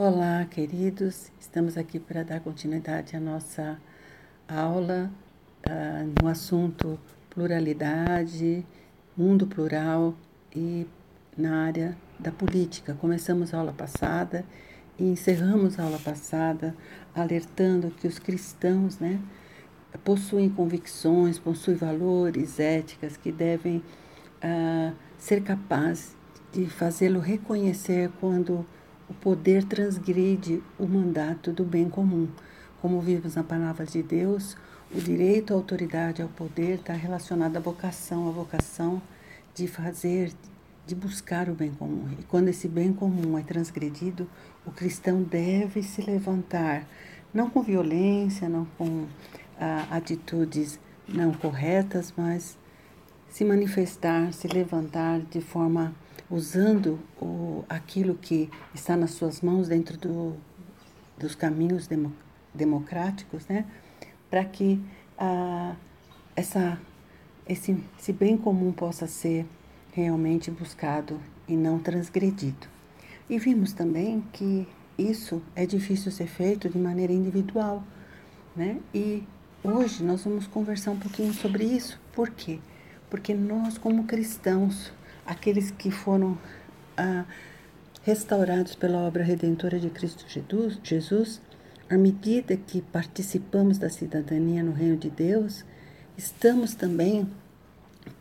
Olá, queridos. Estamos aqui para dar continuidade à nossa aula uh, no assunto pluralidade, mundo plural e na área da política. Começamos a aula passada e encerramos a aula passada alertando que os cristãos, né, possuem convicções, possuem valores, éticas que devem uh, ser capazes de fazê-lo reconhecer quando o poder transgride o mandato do bem comum. Como vimos na palavra de Deus, o direito à autoridade, ao poder, está relacionado à vocação, à vocação de fazer, de buscar o bem comum. E quando esse bem comum é transgredido, o cristão deve se levantar, não com violência, não com ah, atitudes não corretas, mas se manifestar, se levantar de forma usando o, aquilo que está nas suas mãos dentro do, dos caminhos demo, democráticos, né, para que ah, essa, esse, esse bem comum possa ser realmente buscado e não transgredido. E vimos também que isso é difícil ser feito de maneira individual, né? E hoje nós vamos conversar um pouquinho sobre isso. Por quê? Porque nós, como cristãos, aqueles que foram ah, restaurados pela obra redentora de Cristo Jesus, à medida que participamos da cidadania no reino de Deus, estamos também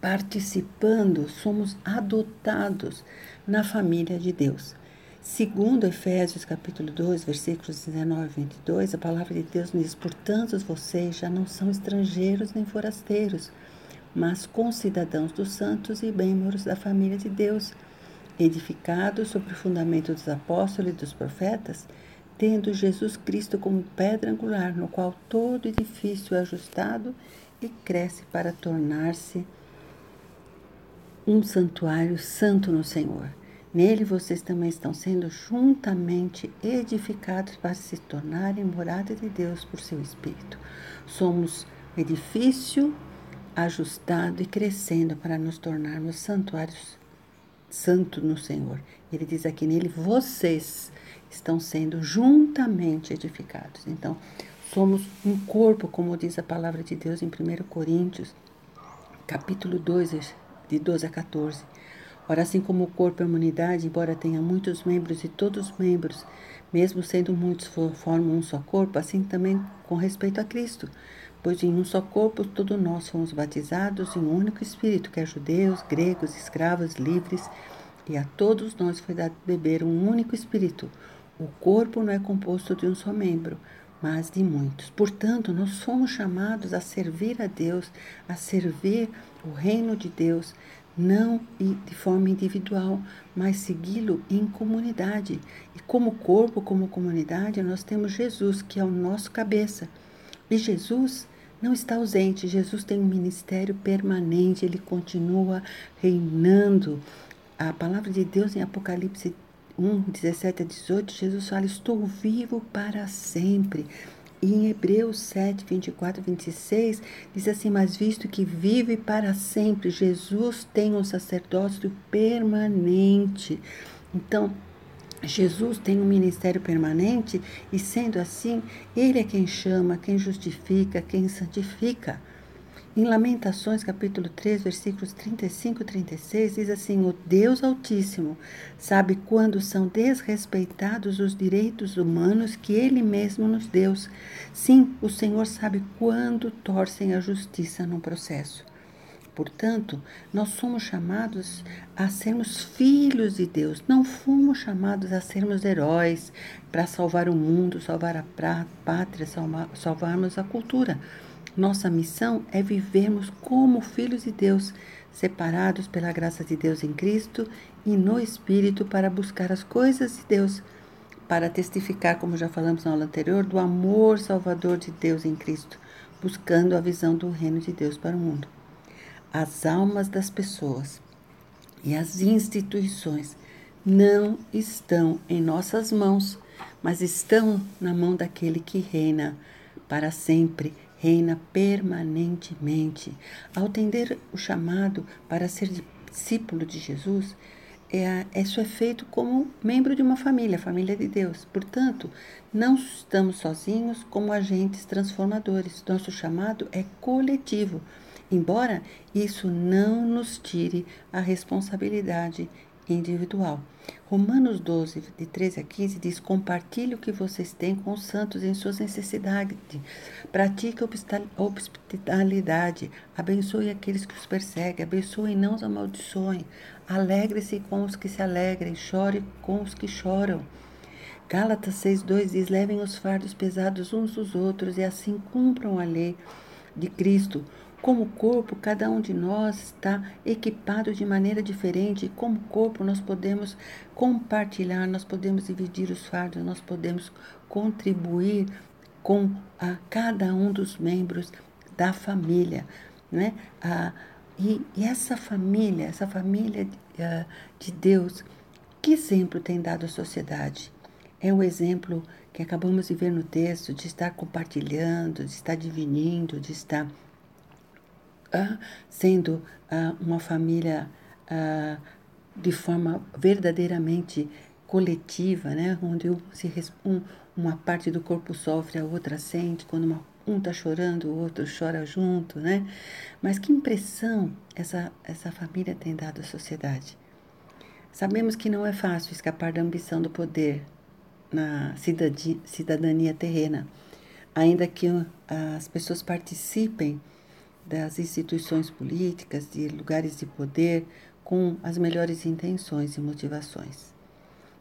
participando, somos adotados na família de Deus. Segundo Efésios capítulo 2, versículos 19 e 22, a palavra de Deus diz: Portanto, vocês já não são estrangeiros nem forasteiros, mas concidadãos dos santos e membros da família de Deus, edificados sobre o fundamento dos apóstolos e dos profetas, tendo Jesus Cristo como pedra angular, no qual todo edifício é ajustado e cresce para tornar-se um santuário santo no Senhor. Nele vocês também estão sendo juntamente edificados para se tornarem morada de Deus por seu Espírito. Somos edifício ajustado e crescendo para nos tornarmos santuários santo no Senhor. Ele diz aqui nele: vocês estão sendo juntamente edificados. Então, somos um corpo, como diz a palavra de Deus em 1 Coríntios, capítulo 2, de 12 a 14. Ora, assim como o corpo é uma unidade, embora tenha muitos membros e todos os membros, mesmo sendo muitos, formam um só corpo, assim também com respeito a Cristo pois em um só corpo todos nós fomos batizados em um único Espírito, que é judeus, gregos, escravos, livres, e a todos nós foi dado beber um único Espírito. O corpo não é composto de um só membro, mas de muitos. Portanto, nós somos chamados a servir a Deus, a servir o reino de Deus, não de forma individual, mas segui-lo em comunidade. E como corpo, como comunidade, nós temos Jesus, que é o nosso cabeça. E Jesus não está ausente. Jesus tem um ministério permanente, ele continua reinando. A palavra de Deus em Apocalipse 1, 17 a 18, Jesus fala: Estou vivo para sempre. E em Hebreus 7, 24 e 26, diz assim: Mas visto que vive para sempre, Jesus tem um sacerdócio permanente. Então, Jesus tem um ministério permanente e, sendo assim, Ele é quem chama, quem justifica, quem santifica. Em Lamentações, capítulo 3, versículos 35 e 36, diz assim: O Deus Altíssimo sabe quando são desrespeitados os direitos humanos que Ele mesmo nos deu. Sim, o Senhor sabe quando torcem a justiça num processo. Portanto, nós somos chamados a sermos filhos de Deus, não fomos chamados a sermos heróis para salvar o mundo, salvar a pátria, salvar, salvarmos a cultura. Nossa missão é vivermos como filhos de Deus, separados pela graça de Deus em Cristo e no Espírito para buscar as coisas de Deus, para testificar, como já falamos na aula anterior, do amor salvador de Deus em Cristo, buscando a visão do reino de Deus para o mundo as almas das pessoas e as instituições não estão em nossas mãos, mas estão na mão daquele que reina para sempre, reina permanentemente. Ao atender o chamado para ser discípulo de Jesus, é, isso é feito como membro de uma família, família de Deus. Portanto, não estamos sozinhos como agentes transformadores. Nosso chamado é coletivo, embora isso não nos tire a responsabilidade individual. Romanos 12, de 13 a 15 diz: Compartilhe o que vocês têm com os santos em suas necessidades. Pratique a hospitalidade. Abençoe aqueles que os perseguem. Abençoe e não os amaldiçoem. Alegre-se com os que se alegrem. Chore com os que choram. Gálatas 6,2 diz: Levem os fardos pesados uns dos outros e assim cumpram a lei de Cristo. Como corpo, cada um de nós está equipado de maneira diferente. Como corpo, nós podemos compartilhar, nós podemos dividir os fardos, nós podemos contribuir com a cada um dos membros da família, né? Ah, e, e, essa família, essa família de, uh, de Deus, que exemplo tem dado à sociedade? É o exemplo que acabamos de ver no texto de estar compartilhando, de estar divinindo, de estar uh, sendo uh, uma família uh, de forma verdadeiramente coletiva, né? onde se, um, uma parte do corpo sofre, a outra sente, quando uma, um está chorando, o outro chora junto, né? Mas que impressão essa, essa família tem dado à sociedade? Sabemos que não é fácil escapar da ambição do poder na cidadania terrena, ainda que as pessoas participem das instituições políticas, de lugares de poder, com as melhores intenções e motivações.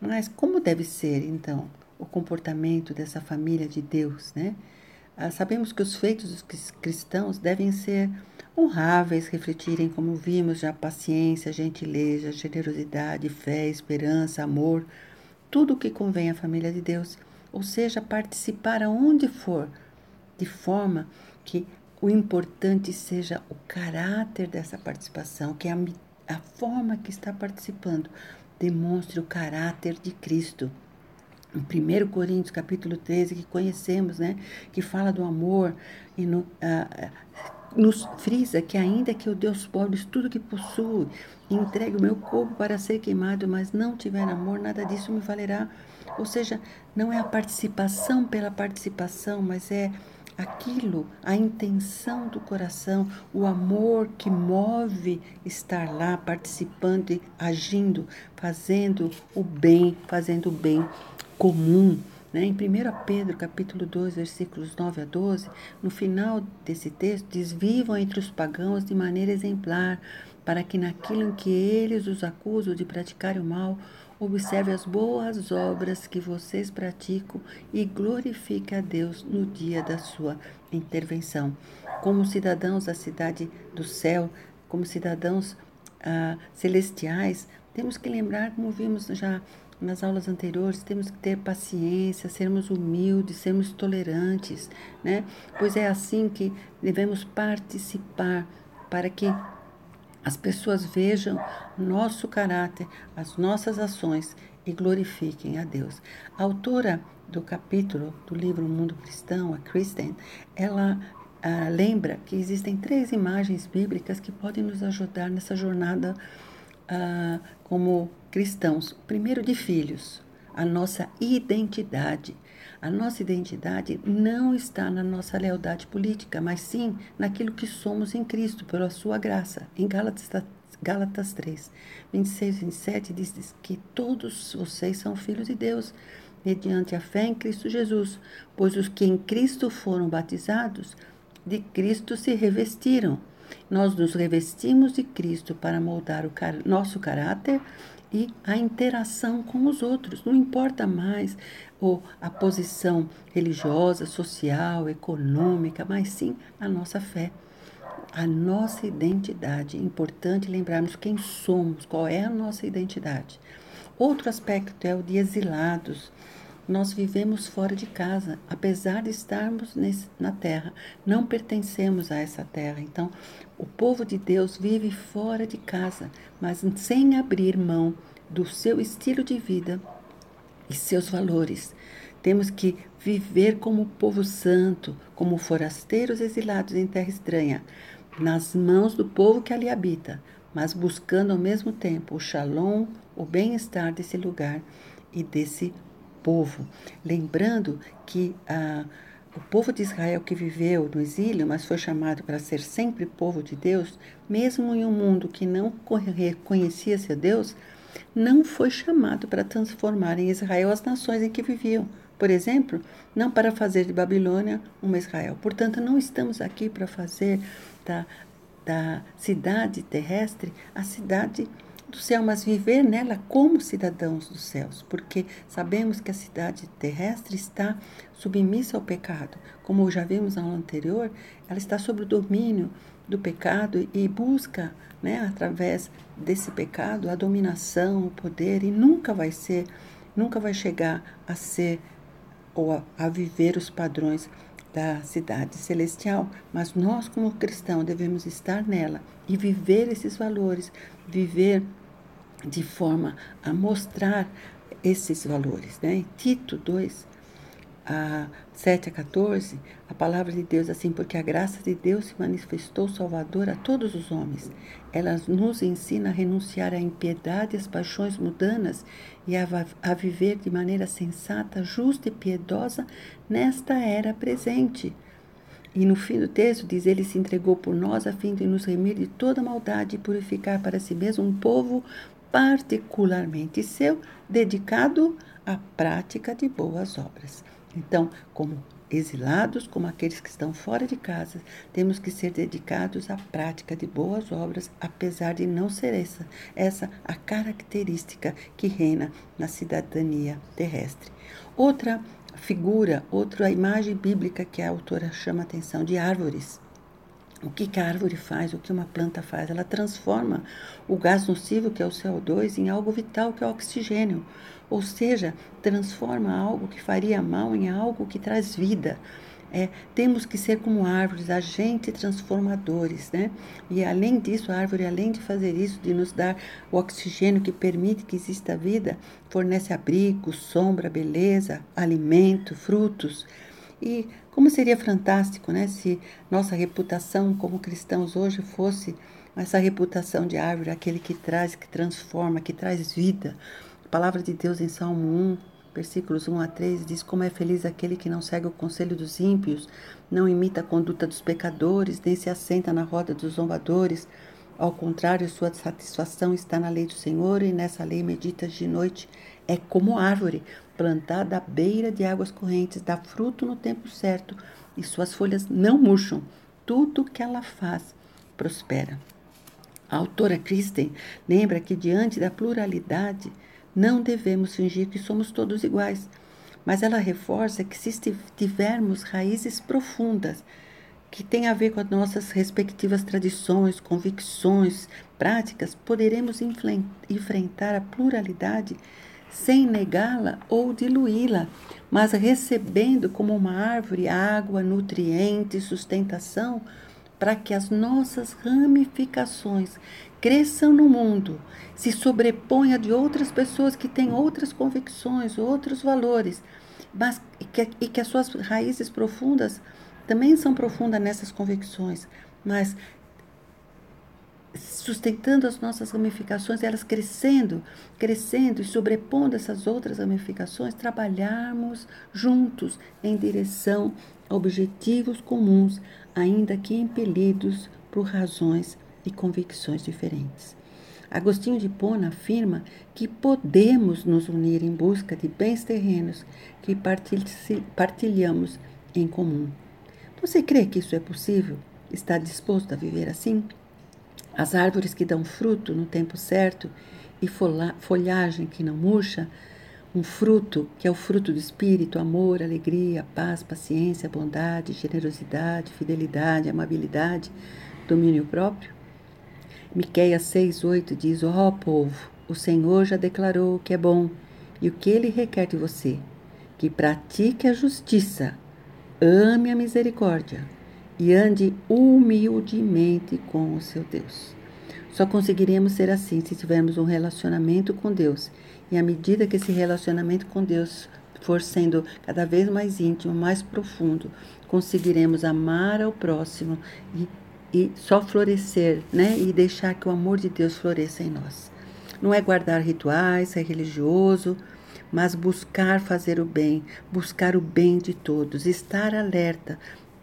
Mas como deve ser, então, o comportamento dessa família de Deus, né? Ah, sabemos que os feitos dos cristãos devem ser honráveis, refletirem, como vimos já, paciência, gentileza, generosidade, fé, esperança, amor, tudo o que convém à família de Deus, ou seja, participar aonde for, de forma que o importante seja o caráter dessa participação, que a, a forma que está participando demonstre o caráter de Cristo. Em 1 Coríntios capítulo 13, que conhecemos, né, que fala do amor e no, ah, nos frisa que ainda que o Deus pobres tudo que possuo e entregue o meu corpo para ser queimado, mas não tiver amor, nada disso me valerá. Ou seja, não é a participação pela participação, mas é aquilo, a intenção do coração, o amor que move estar lá participando e agindo, fazendo o bem, fazendo o bem comum. Né? Em 1 Pedro capítulo 2, versículos 9 a 12, no final desse texto, diz: Vivam entre os pagãos de maneira exemplar, para que naquilo em que eles os acusam de praticar o mal, Observe as boas obras que vocês praticam e glorifique a Deus no dia da sua intervenção. Como cidadãos da cidade do céu, como cidadãos ah, celestiais, temos que lembrar, como vimos já nas aulas anteriores, temos que ter paciência, sermos humildes, sermos tolerantes, né? Pois é assim que devemos participar para que as pessoas vejam nosso caráter, as nossas ações e glorifiquem a Deus. A autora do capítulo do livro Mundo Cristão, a Kristen, ela ah, lembra que existem três imagens bíblicas que podem nos ajudar nessa jornada ah, como cristãos. Primeiro, de filhos, a nossa identidade. A nossa identidade não está na nossa lealdade política, mas sim naquilo que somos em Cristo, pela sua graça. Em Gálatas, Gálatas 3, 26 e 27 diz que todos vocês são filhos de Deus, mediante a fé em Cristo Jesus, pois os que em Cristo foram batizados, de Cristo se revestiram. Nós nos revestimos de Cristo para moldar o car nosso caráter e a interação com os outros. Não importa mais ou a posição religiosa, social, econômica, mas sim a nossa fé, a nossa identidade. É importante lembrarmos quem somos, qual é a nossa identidade. Outro aspecto é o de exilados. Nós vivemos fora de casa, apesar de estarmos nesse, na terra, não pertencemos a essa terra. Então, o povo de Deus vive fora de casa, mas sem abrir mão do seu estilo de vida e seus valores. Temos que viver como povo santo, como forasteiros exilados em terra estranha, nas mãos do povo que ali habita, mas buscando ao mesmo tempo o shalom, o bem-estar desse lugar e desse povo. Lembrando que ah, o povo de Israel que viveu no exílio, mas foi chamado para ser sempre povo de Deus, mesmo em um mundo que não reconhecia seu Deus, não foi chamado para transformar em Israel as nações em que viviam. Por exemplo, não para fazer de Babilônia uma Israel. Portanto, não estamos aqui para fazer da, da cidade terrestre a cidade do céu, mas viver nela como cidadãos dos céus, porque sabemos que a cidade terrestre está submissa ao pecado. Como já vimos no anterior, ela está sob o domínio do pecado e busca, né, através desse pecado, a dominação, o poder e nunca vai ser, nunca vai chegar a ser ou a, a viver os padrões da cidade celestial, mas nós como cristãos devemos estar nela e viver esses valores, viver de forma a mostrar esses valores. Né? Tito 2, a 7 a 14, a palavra de Deus assim, porque a graça de Deus se manifestou salvadora a todos os homens. Ela nos ensina a renunciar à impiedade e às paixões mudanas e a, a viver de maneira sensata, justa e piedosa nesta era presente. E no fim do texto diz: Ele se entregou por nós a fim de nos remir de toda maldade e purificar para si mesmo um povo particularmente seu, dedicado à prática de boas obras. Então, como exilados, como aqueles que estão fora de casa, temos que ser dedicados à prática de boas obras, apesar de não ser essa, essa a característica que reina na cidadania terrestre. Outra figura, outra imagem bíblica que a autora chama a atenção de árvores. O que, que a árvore faz, o que uma planta faz? Ela transforma o gás nocivo, que é o CO2, em algo vital, que é o oxigênio. Ou seja, transforma algo que faria mal em algo que traz vida. É, temos que ser como árvores, agentes transformadores, né? E além disso, a árvore, além de fazer isso, de nos dar o oxigênio que permite que exista vida, fornece abrigo, sombra, beleza, alimento, frutos. E como seria fantástico né, se nossa reputação como cristãos hoje fosse essa reputação de árvore, aquele que traz, que transforma, que traz vida. A palavra de Deus em Salmo 1, versículos 1 a 3, diz: Como é feliz aquele que não segue o conselho dos ímpios, não imita a conduta dos pecadores, nem se assenta na roda dos zombadores. Ao contrário, sua satisfação está na lei do Senhor e nessa lei medita de noite. É como árvore plantada à beira de águas correntes, dá fruto no tempo certo e suas folhas não murcham. Tudo que ela faz prospera. A autora Kristen lembra que diante da pluralidade não devemos fingir que somos todos iguais, mas ela reforça que se tivermos raízes profundas, que têm a ver com as nossas respectivas tradições, convicções, práticas, poderemos enfrentar a pluralidade sem negá-la ou diluí-la, mas recebendo como uma árvore água, nutrientes, sustentação, para que as nossas ramificações cresçam no mundo, se sobreponha de outras pessoas que têm outras convicções, outros valores, mas que, e que as suas raízes profundas também são profundas nessas convicções, mas sustentando as nossas ramificações, elas crescendo, crescendo e sobrepondo essas outras ramificações, trabalharmos juntos em direção a objetivos comuns, ainda que impelidos por razões e convicções diferentes. Agostinho de Pona afirma que podemos nos unir em busca de bens terrenos que partilhamos em comum. Você crê que isso é possível? Está disposto a viver assim? As árvores que dão fruto no tempo certo e folhagem que não murcha, um fruto que é o fruto do espírito, amor, alegria, paz, paciência, bondade, generosidade, fidelidade, amabilidade, domínio próprio. Miqueias 6:8 diz: Ó oh, povo, o Senhor já declarou o que é bom e o que ele requer de você, que pratique a justiça, ame a misericórdia, e ande humildemente com o seu Deus. Só conseguiremos ser assim se tivermos um relacionamento com Deus. E à medida que esse relacionamento com Deus for sendo cada vez mais íntimo, mais profundo, conseguiremos amar ao próximo e, e só florescer, né? E deixar que o amor de Deus floresça em nós. não é guardar rituais, ser religioso, mas buscar fazer o bem, buscar o bem de todos, estar alerta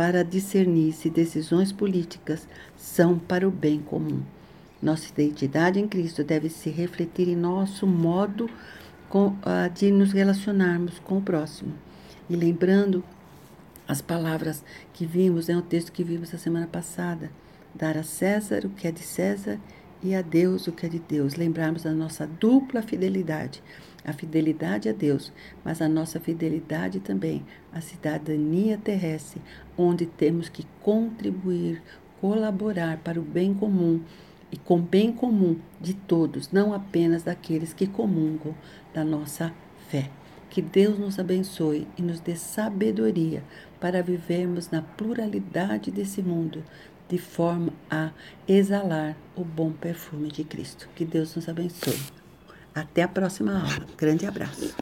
para discernir se decisões políticas são para o bem comum. Nossa identidade em Cristo deve se refletir em nosso modo de nos relacionarmos com o próximo. E lembrando as palavras que vimos, é um texto que vimos a semana passada: dar a César o que é de César e a Deus o que é de Deus. Lembrarmos da nossa dupla fidelidade. A fidelidade a Deus, mas a nossa fidelidade também à cidadania terrestre, onde temos que contribuir, colaborar para o bem comum e com o bem comum de todos, não apenas daqueles que comungam da nossa fé. Que Deus nos abençoe e nos dê sabedoria para vivermos na pluralidade desse mundo, de forma a exalar o bom perfume de Cristo. Que Deus nos abençoe. Até a próxima aula. Grande abraço.